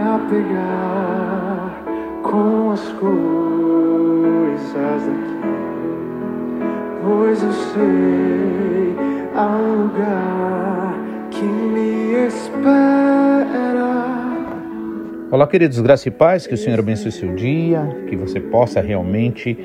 apegar com as coisas daqui, pois eu sei há um lugar que me espera. Olá, queridos, graças e paz, que o Senhor abençoe seu dia, que você possa realmente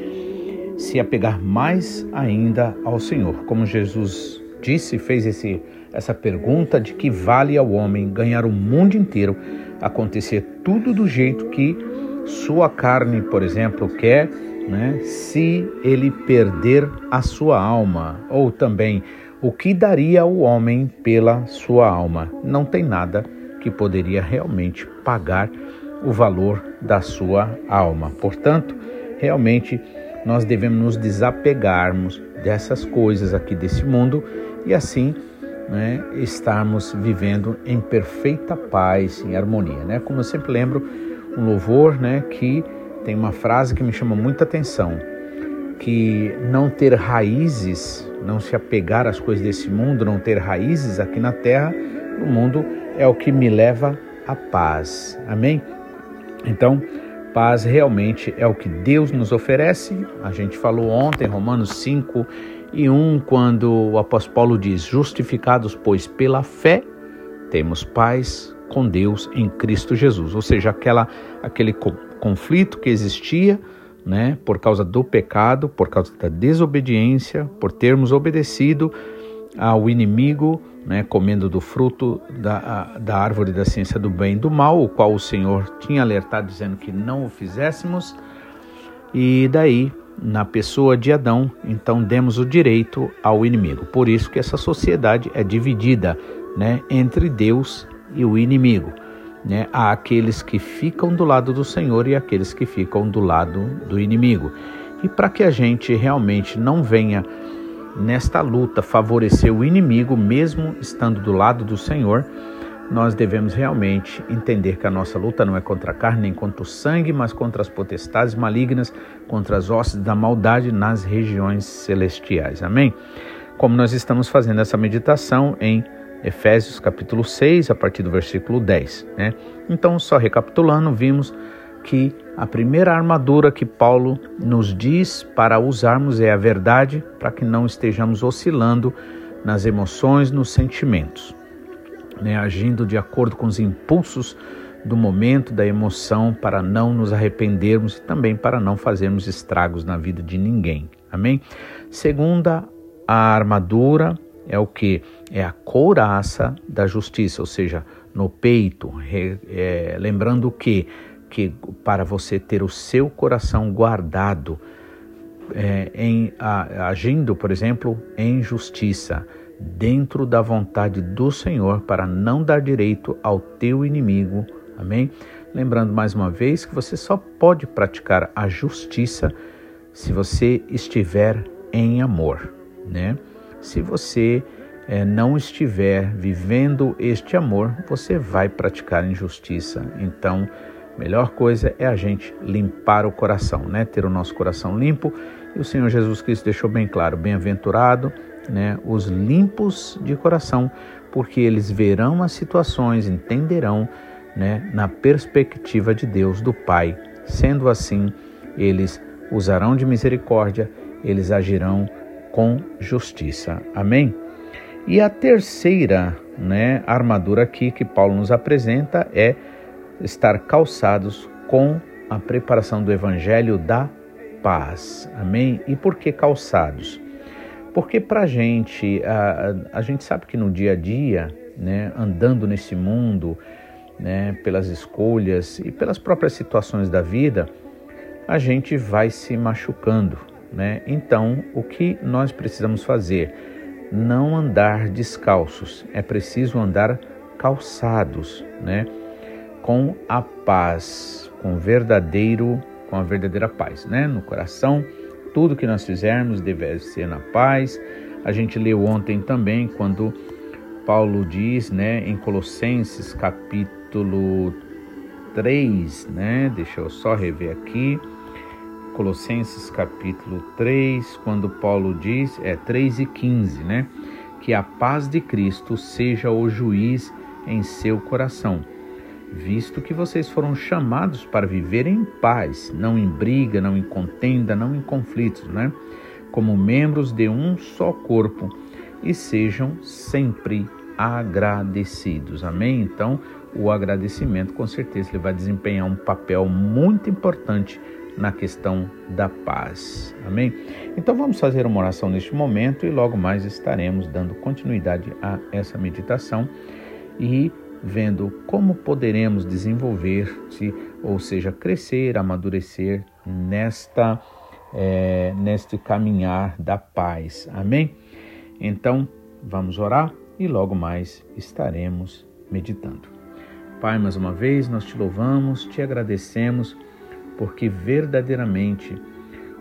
se apegar mais ainda ao Senhor. Como Jesus disse, fez esse, essa pergunta de que vale ao homem ganhar o mundo inteiro, acontecer tudo do jeito que sua carne, por exemplo, quer, né? se ele perder a sua alma, ou também o que daria o homem pela sua alma. Não tem nada que poderia realmente pagar o valor da sua alma. Portanto, realmente nós devemos nos desapegarmos dessas coisas aqui desse mundo e assim né, estarmos vivendo em perfeita paz, em harmonia. Né? Como eu sempre lembro, um louvor né, que tem uma frase que me chama muita atenção, que não ter raízes, não se apegar às coisas desse mundo, não ter raízes aqui na terra, no mundo, é o que me leva à paz. Amém? Então, paz realmente é o que Deus nos oferece. A gente falou ontem, Romanos 5 e 1, quando o apóstolo Paulo diz: Justificados, pois, pela fé, temos paz com Deus em Cristo Jesus. Ou seja, aquela, aquele conflito que existia né, por causa do pecado, por causa da desobediência, por termos obedecido ao inimigo né, comendo do fruto da, da árvore da ciência do bem e do mal, o qual o Senhor tinha alertado dizendo que não o fizéssemos. E daí, na pessoa de Adão, então demos o direito ao inimigo. Por isso que essa sociedade é dividida né, entre Deus e o inimigo. Né? Há aqueles que ficam do lado do Senhor e aqueles que ficam do lado do inimigo. E para que a gente realmente não venha nesta luta favorecer o inimigo, mesmo estando do lado do Senhor, nós devemos realmente entender que a nossa luta não é contra a carne nem contra o sangue, mas contra as potestades malignas, contra as hostes da maldade nas regiões celestiais. Amém? Como nós estamos fazendo essa meditação em Efésios capítulo 6, a partir do versículo 10. Né? Então, só recapitulando, vimos que a primeira armadura que Paulo nos diz para usarmos é a verdade, para que não estejamos oscilando nas emoções, nos sentimentos, né? agindo de acordo com os impulsos do momento, da emoção, para não nos arrependermos e também para não fazermos estragos na vida de ninguém. Amém? Segunda, a armadura é o que? É a couraça da justiça, ou seja, no peito, é, lembrando que que para você ter o seu coração guardado é, em a, agindo, por exemplo, em justiça, dentro da vontade do Senhor, para não dar direito ao teu inimigo. Amém? Lembrando mais uma vez que você só pode praticar a justiça se você estiver em amor, né? Se você é, não estiver vivendo este amor, você vai praticar injustiça. Então, Melhor coisa é a gente limpar o coração, né? Ter o nosso coração limpo. E o Senhor Jesus Cristo deixou bem claro: bem-aventurado, né? Os limpos de coração, porque eles verão as situações, entenderão, né? Na perspectiva de Deus, do Pai. Sendo assim, eles usarão de misericórdia, eles agirão com justiça. Amém? E a terceira, né, armadura aqui que Paulo nos apresenta é estar calçados com a preparação do Evangelho da paz. Amém? E por que calçados? Porque para a gente, a, gente sabe que no dia a dia, né, andando nesse mundo, né, pelas escolhas e pelas próprias situações da vida, a gente vai se machucando. Né? Então, o que nós precisamos fazer? Não andar descalços, é preciso andar calçados, né? Com a paz, com verdadeiro, com a verdadeira paz, né? No coração, tudo que nós fizermos deve ser na paz. A gente leu ontem também quando Paulo diz, né, em Colossenses capítulo 3, né? Deixa eu só rever aqui. Colossenses capítulo 3, quando Paulo diz, é 3 e 15, né? Que a paz de Cristo seja o juiz em seu coração visto que vocês foram chamados para viver em paz, não em briga, não em contenda, não em conflitos, né? Como membros de um só corpo e sejam sempre agradecidos. Amém? Então, o agradecimento, com certeza, ele vai desempenhar um papel muito importante na questão da paz. Amém? Então vamos fazer uma oração neste momento e logo mais estaremos dando continuidade a essa meditação e vendo como poderemos desenvolver-se, ou seja, crescer, amadurecer nesta é, neste caminhar da paz. Amém? Então vamos orar e logo mais estaremos meditando. Pai, mais uma vez nós te louvamos, te agradecemos, porque verdadeiramente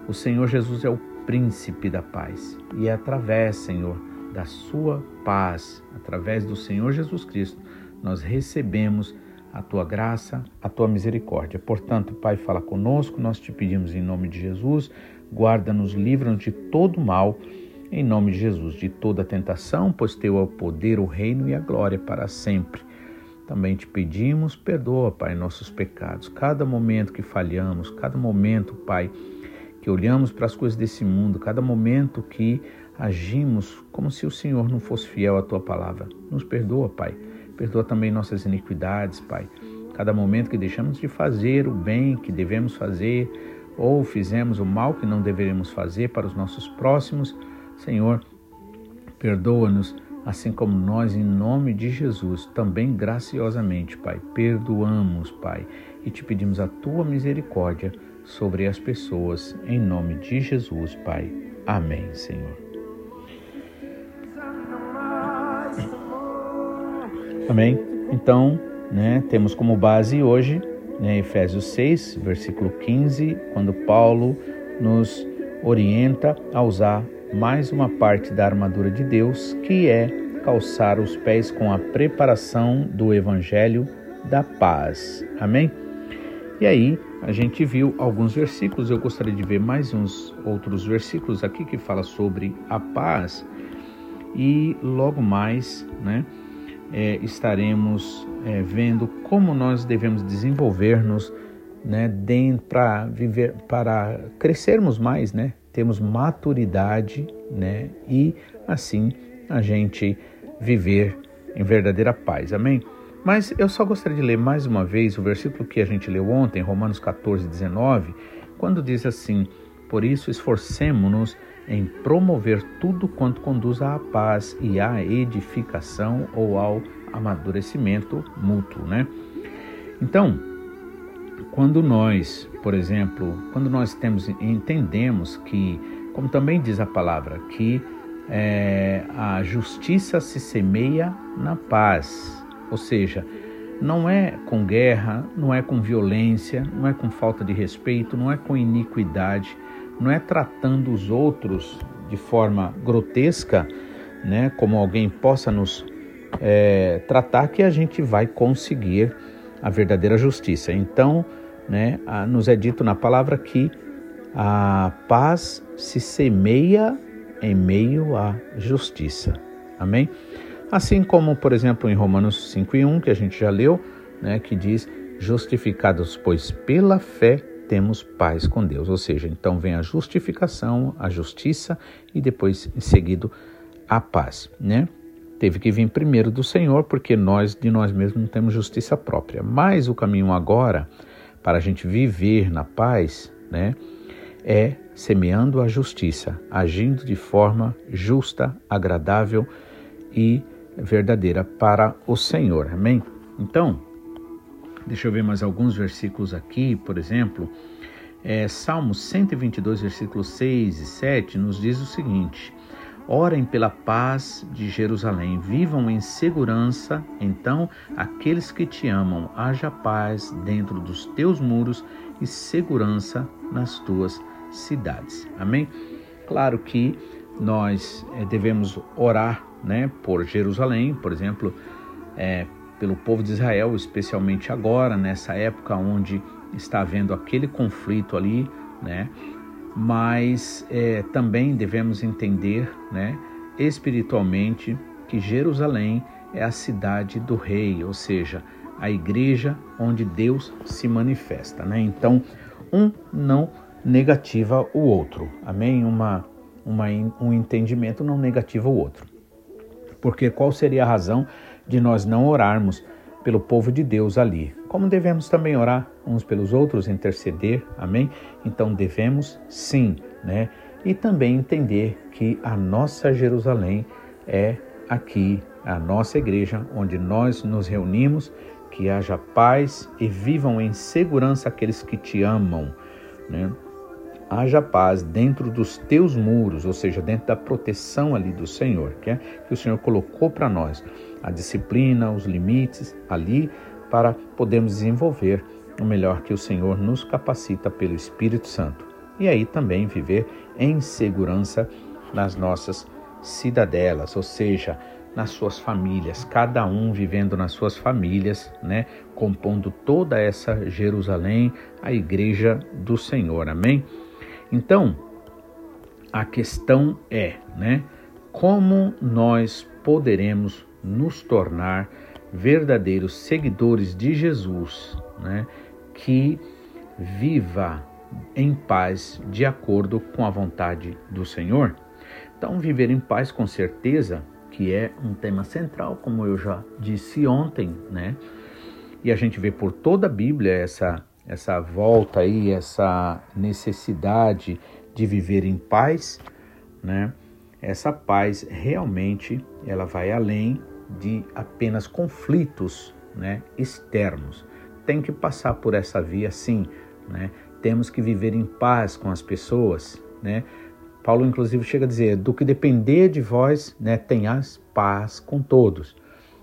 o Senhor Jesus é o príncipe da paz e é através, Senhor, da sua paz, através do Senhor Jesus Cristo, nós recebemos a tua graça, a tua misericórdia. Portanto, Pai, fala conosco, nós te pedimos em nome de Jesus, guarda-nos, livra-nos de todo mal, em nome de Jesus, de toda tentação, pois teu é o poder, o reino e a glória para sempre. Também te pedimos, perdoa, Pai, nossos pecados. Cada momento que falhamos, cada momento, Pai, que olhamos para as coisas desse mundo, cada momento que agimos como se o Senhor não fosse fiel à tua palavra. Nos perdoa, Pai. Perdoa também nossas iniquidades, Pai. Cada momento que deixamos de fazer o bem que devemos fazer ou fizemos o mal que não deveríamos fazer para os nossos próximos, Senhor, perdoa-nos, assim como nós, em nome de Jesus, também graciosamente, Pai, perdoamos, Pai, e te pedimos a tua misericórdia sobre as pessoas, em nome de Jesus, Pai. Amém, Senhor. Amém? Então, né, temos como base hoje né, Efésios 6, versículo 15, quando Paulo nos orienta a usar mais uma parte da armadura de Deus, que é calçar os pés com a preparação do evangelho da paz. Amém? E aí, a gente viu alguns versículos, eu gostaria de ver mais uns outros versículos aqui que fala sobre a paz. E logo mais, né, é, estaremos é, vendo como nós devemos desenvolver-nos, né, para viver, para crescermos mais, né, temos maturidade, né, e assim a gente viver em verdadeira paz. Amém? Mas eu só gostaria de ler mais uma vez o versículo que a gente leu ontem, Romanos 14, 19, quando diz assim: Por isso esforcemo-nos em promover tudo quanto conduz à paz e à edificação ou ao amadurecimento mútuo, né? Então, quando nós, por exemplo, quando nós temos entendemos que, como também diz a palavra, que é, a justiça se semeia na paz, ou seja, não é com guerra, não é com violência, não é com falta de respeito, não é com iniquidade, não é tratando os outros de forma grotesca, né, como alguém possa nos é, tratar, que a gente vai conseguir a verdadeira justiça. Então, né, nos é dito na palavra que a paz se semeia em meio à justiça. Amém? Assim como, por exemplo, em Romanos 5:1, que a gente já leu, né, que diz: "Justificados, pois pela fé temos paz com Deus". Ou seja, então vem a justificação, a justiça e depois em seguido a paz, né? Teve que vir primeiro do Senhor, porque nós de nós mesmos não temos justiça própria. Mas o caminho agora para a gente viver na paz, né, é semeando a justiça, agindo de forma justa, agradável e verdadeira para o Senhor. Amém? Então, deixa eu ver mais alguns versículos aqui, por exemplo, é, Salmo 122, versículos 6 e 7 nos diz o seguinte: Orem pela paz de Jerusalém, vivam em segurança. Então, aqueles que te amam, haja paz dentro dos teus muros e segurança nas tuas cidades. Amém? Claro que nós é, devemos orar né, por Jerusalém, por exemplo, é, pelo povo de Israel, especialmente agora, nessa época onde está havendo aquele conflito ali, né? mas é, também devemos entender né, espiritualmente que Jerusalém é a cidade do rei, ou seja, a igreja onde Deus se manifesta, né? Então, um não negativa o outro, amém? Uma, uma, um entendimento não negativa o outro. Porque qual seria a razão de nós não orarmos pelo povo de Deus ali? Como devemos também orar uns pelos outros, interceder, amém? Então devemos sim, né? E também entender que a nossa Jerusalém é aqui, a nossa igreja, onde nós nos reunimos que haja paz e vivam em segurança aqueles que te amam. Né? Haja paz dentro dos teus muros, ou seja, dentro da proteção ali do Senhor, que, é, que o Senhor colocou para nós. A disciplina, os limites ali para podermos desenvolver o melhor que o Senhor nos capacita pelo Espírito Santo. E aí também viver em segurança nas nossas cidadelas, ou seja, nas suas famílias, cada um vivendo nas suas famílias, né, compondo toda essa Jerusalém, a igreja do Senhor. Amém? Então, a questão é, né, como nós poderemos nos tornar verdadeiros seguidores de Jesus, né, que viva em paz de acordo com a vontade do Senhor? Então, viver em paz com certeza que é um tema central, como eu já disse ontem, né? E a gente vê por toda a Bíblia essa essa volta aí, essa necessidade de viver em paz, né? Essa paz realmente ela vai além de apenas conflitos, né, externos. Tem que passar por essa via sim, né? Temos que viver em paz com as pessoas, né? Paulo, inclusive, chega a dizer: do que depender de vós, né, tenhas paz com todos.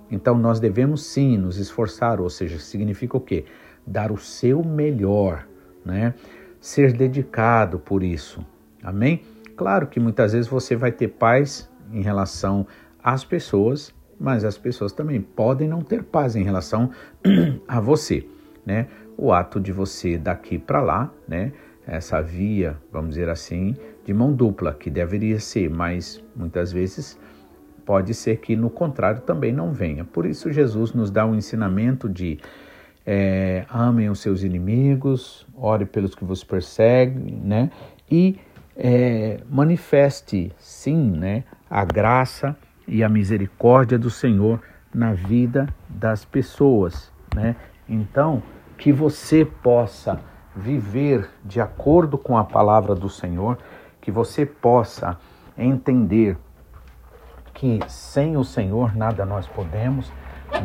Então, nós devemos sim nos esforçar, ou seja, significa o quê? Dar o seu melhor, né? Ser dedicado por isso. Amém? Claro que muitas vezes você vai ter paz em relação às pessoas, mas as pessoas também podem não ter paz em relação a você, né? O ato de você daqui para lá, né? Essa via, vamos dizer assim, de mão dupla, que deveria ser, mas muitas vezes pode ser que no contrário também não venha. Por isso, Jesus nos dá um ensinamento de é, amem os seus inimigos, ore pelos que vos perseguem, né? E é, manifeste, sim, né, a graça e a misericórdia do Senhor na vida das pessoas, né? Então, que você possa viver de acordo com a palavra do Senhor, que você possa entender que sem o Senhor nada nós podemos,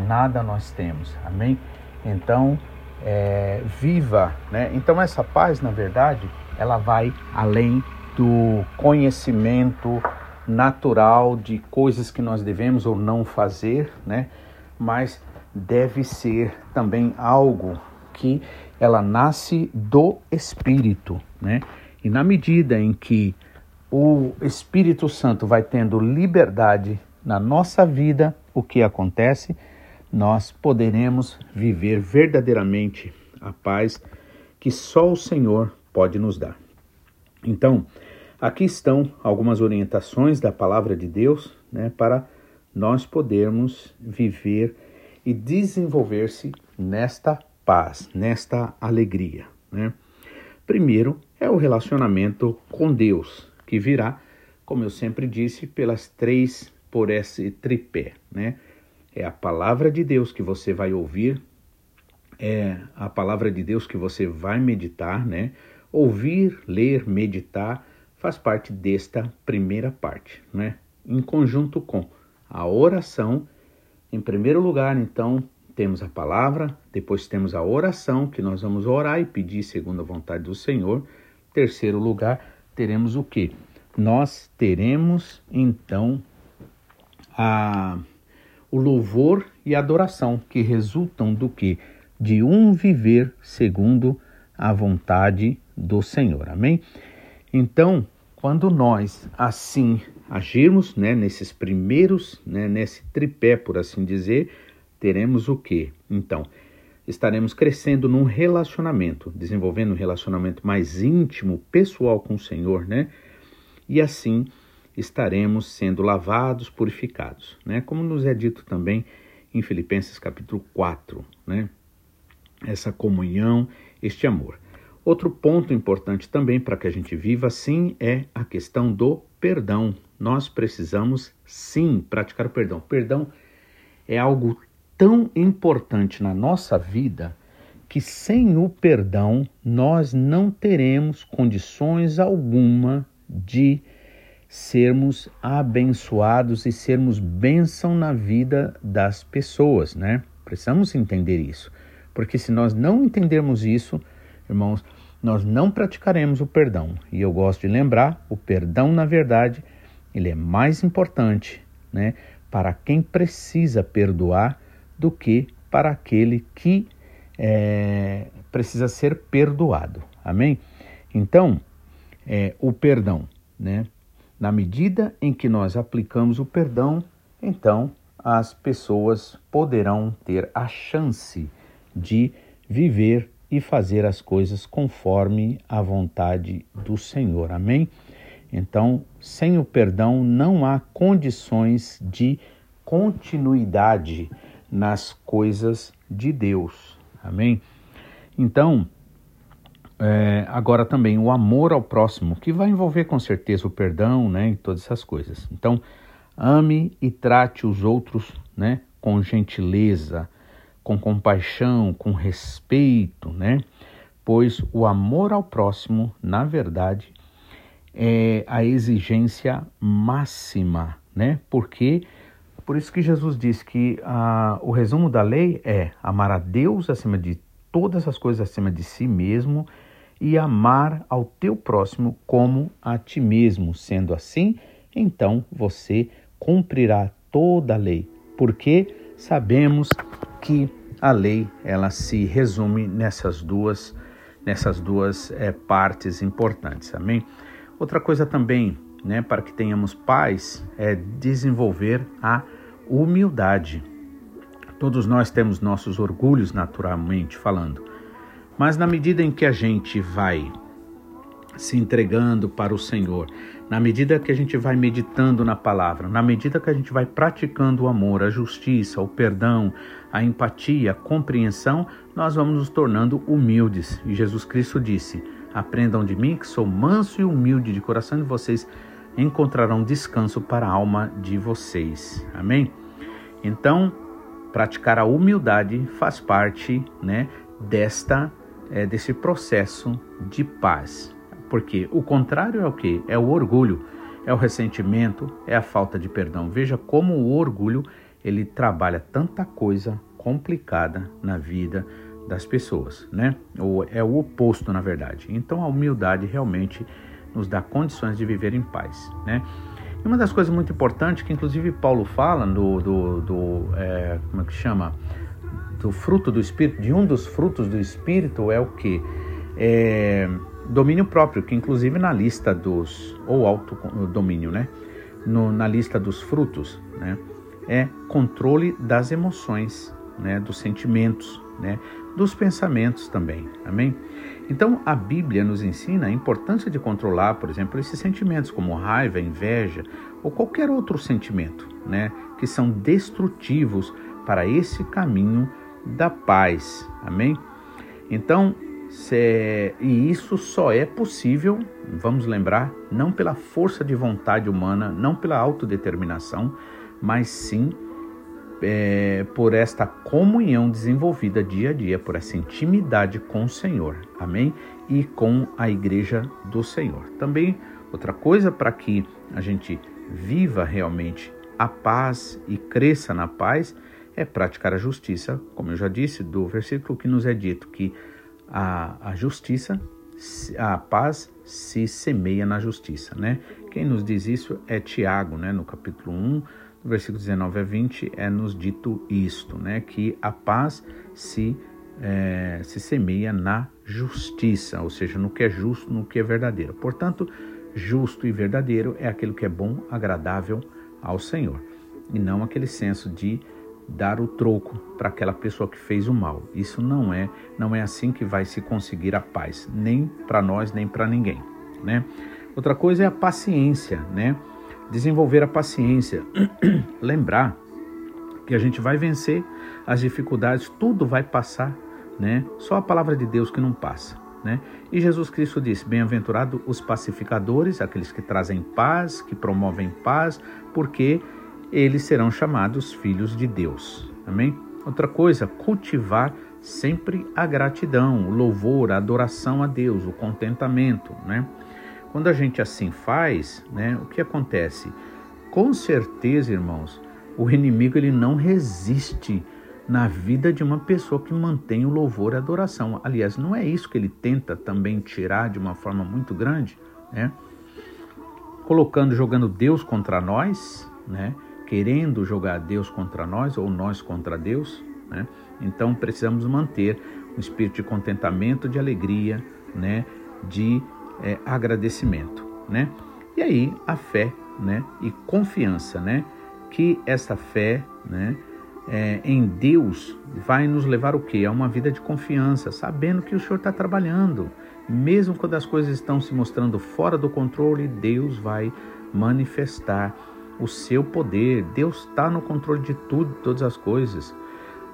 nada nós temos. Amém? Então, é, viva, né? Então essa paz, na verdade, ela vai além do conhecimento natural de coisas que nós devemos ou não fazer, né? Mas deve ser também algo que ela nasce do Espírito, né? E na medida em que o Espírito Santo vai tendo liberdade na nossa vida, o que acontece? Nós poderemos viver verdadeiramente a paz que só o Senhor pode nos dar. Então, aqui estão algumas orientações da palavra de Deus né, para nós podermos viver e desenvolver-se nesta paz, nesta alegria. Né? Primeiro é o relacionamento com Deus, que virá, como eu sempre disse, pelas três, por esse tripé, né? É a palavra de Deus que você vai ouvir, é a palavra de Deus que você vai meditar, né? Ouvir, ler, meditar faz parte desta primeira parte, né? Em conjunto com a oração, em primeiro lugar, então, temos a palavra, depois temos a oração, que nós vamos orar e pedir segundo a vontade do Senhor. Terceiro lugar, teremos o que? Nós teremos então a, o louvor e a adoração, que resultam do que? De um viver segundo a vontade do Senhor. Amém? Então, quando nós assim agirmos, né, nesses primeiros, né, nesse tripé, por assim dizer, teremos o que? Então, estaremos crescendo num relacionamento, desenvolvendo um relacionamento mais íntimo, pessoal com o Senhor, né? E assim estaremos sendo lavados, purificados, né? Como nos é dito também em Filipenses capítulo 4, né? Essa comunhão, este amor. Outro ponto importante também para que a gente viva assim é a questão do perdão. Nós precisamos sim praticar o perdão. Perdão é algo tão importante na nossa vida que sem o perdão nós não teremos condições alguma de sermos abençoados e sermos bênção na vida das pessoas, né? Precisamos entender isso, porque se nós não entendermos isso, irmãos, nós não praticaremos o perdão. E eu gosto de lembrar, o perdão, na verdade, ele é mais importante, né, para quem precisa perdoar do que para aquele que é, precisa ser perdoado. Amém? Então, é, o perdão, né? Na medida em que nós aplicamos o perdão, então as pessoas poderão ter a chance de viver e fazer as coisas conforme a vontade do Senhor. Amém? Então, sem o perdão não há condições de continuidade nas coisas de Deus. Amém? Então, é, agora também o amor ao próximo, que vai envolver com certeza o perdão, né, e todas essas coisas. Então, ame e trate os outros, né, com gentileza, com compaixão, com respeito, né? Pois o amor ao próximo, na verdade, é a exigência máxima, né? Porque por isso que Jesus disse que ah, o resumo da lei é amar a Deus acima de todas as coisas acima de si mesmo e amar ao teu próximo como a ti mesmo. Sendo assim, então você cumprirá toda a lei, porque sabemos que a lei ela se resume nessas duas nessas duas é, partes importantes, amém? Outra coisa também, né, para que tenhamos paz, é desenvolver a humildade. Todos nós temos nossos orgulhos naturalmente falando, mas na medida em que a gente vai se entregando para o Senhor, na medida que a gente vai meditando na palavra, na medida que a gente vai praticando o amor, a justiça, o perdão, a empatia, a compreensão, nós vamos nos tornando humildes. E Jesus Cristo disse: Aprendam de mim, que sou manso e humilde de coração, e vocês encontrarão descanso para a alma de vocês. Amém? Então, praticar a humildade faz parte, né, desta é, desse processo de paz. Porque o contrário é o que? É o orgulho, é o ressentimento, é a falta de perdão. Veja como o orgulho ele trabalha tanta coisa complicada na vida das pessoas, né? Ou é o oposto, na verdade. Então a humildade realmente nos dá condições de viver em paz, né? E uma das coisas muito importantes que inclusive Paulo fala do, do, do é, como é que chama do fruto do espírito, de um dos frutos do espírito é o que é domínio próprio, que inclusive na lista dos ou autodomínio, né? No, na lista dos frutos, né? É controle das emoções, né, dos sentimentos, né, dos pensamentos também. Amém? Então a Bíblia nos ensina a importância de controlar, por exemplo, esses sentimentos como raiva, inveja ou qualquer outro sentimento, né, que são destrutivos para esse caminho da paz. Amém? Então, se, e isso só é possível, vamos lembrar, não pela força de vontade humana, não pela autodeterminação, mas sim é, por esta comunhão desenvolvida dia a dia, por essa intimidade com o Senhor, amém? E com a igreja do Senhor. Também, outra coisa para que a gente viva realmente a paz e cresça na paz é praticar a justiça, como eu já disse, do versículo que nos é dito que a, a justiça, a paz se semeia na justiça, né? Quem nos diz isso é Tiago, né? No capítulo 1, no versículo 19 a 20, é nos dito isto, né? Que a paz se, é, se semeia na justiça, ou seja, no que é justo, no que é verdadeiro. Portanto, justo e verdadeiro é aquilo que é bom, agradável ao Senhor, e não aquele senso de dar o troco para aquela pessoa que fez o mal. Isso não é, não é assim que vai se conseguir a paz, nem para nós, nem para ninguém, né? Outra coisa é a paciência, né? Desenvolver a paciência. Lembrar que a gente vai vencer as dificuldades, tudo vai passar, né? Só a palavra de Deus que não passa, né? E Jesus Cristo disse: Bem-aventurado os pacificadores, aqueles que trazem paz, que promovem paz, porque eles serão chamados filhos de Deus. Amém? Outra coisa, cultivar sempre a gratidão, o louvor, a adoração a Deus, o contentamento, né? Quando a gente assim faz, né, o que acontece? Com certeza, irmãos, o inimigo ele não resiste na vida de uma pessoa que mantém o louvor e a adoração. Aliás, não é isso que ele tenta também tirar de uma forma muito grande, né? Colocando, jogando Deus contra nós, né? Querendo jogar Deus contra nós ou nós contra Deus, né? Então precisamos manter um espírito de contentamento, de alegria, né? De é, agradecimento, né? E aí a fé, né? E confiança, né? Que essa fé, né? é, em Deus vai nos levar o quê? A uma vida de confiança, sabendo que o Senhor está trabalhando. Mesmo quando as coisas estão se mostrando fora do controle, Deus vai manifestar o seu poder. Deus está no controle de tudo, de todas as coisas.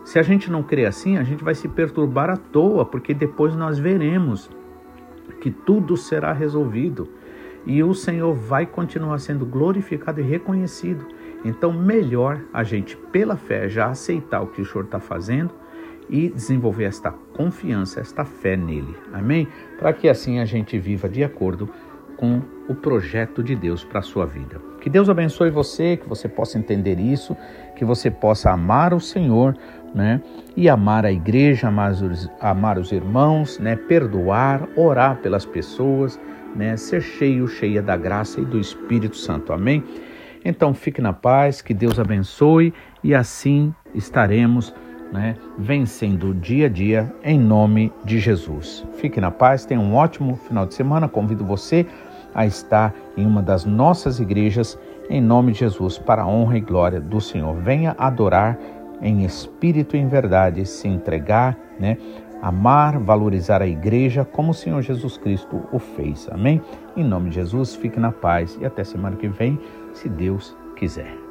Se a gente não crê assim, a gente vai se perturbar à toa, porque depois nós veremos que tudo será resolvido e o Senhor vai continuar sendo glorificado e reconhecido. Então, melhor a gente, pela fé, já aceitar o que o Senhor está fazendo e desenvolver esta confiança, esta fé nele. Amém? Para que assim a gente viva de acordo com o projeto de Deus para a sua vida. Que Deus abençoe você, que você possa entender isso, que você possa amar o Senhor, né? E amar a igreja, amar os, amar os irmãos, né? Perdoar, orar pelas pessoas, né? Ser cheio, cheia da graça e do Espírito Santo. Amém? Então fique na paz, que Deus abençoe e assim estaremos né, vencendo dia a dia em nome de Jesus. Fique na paz, tenha um ótimo final de semana. Convido você a estar em uma das nossas igrejas em nome de Jesus, para a honra e glória do Senhor. Venha adorar em espírito e em verdade, se entregar, né? Amar, valorizar a igreja como o Senhor Jesus Cristo o fez. Amém? Em nome de Jesus, fique na paz e até semana que vem se Deus quiser.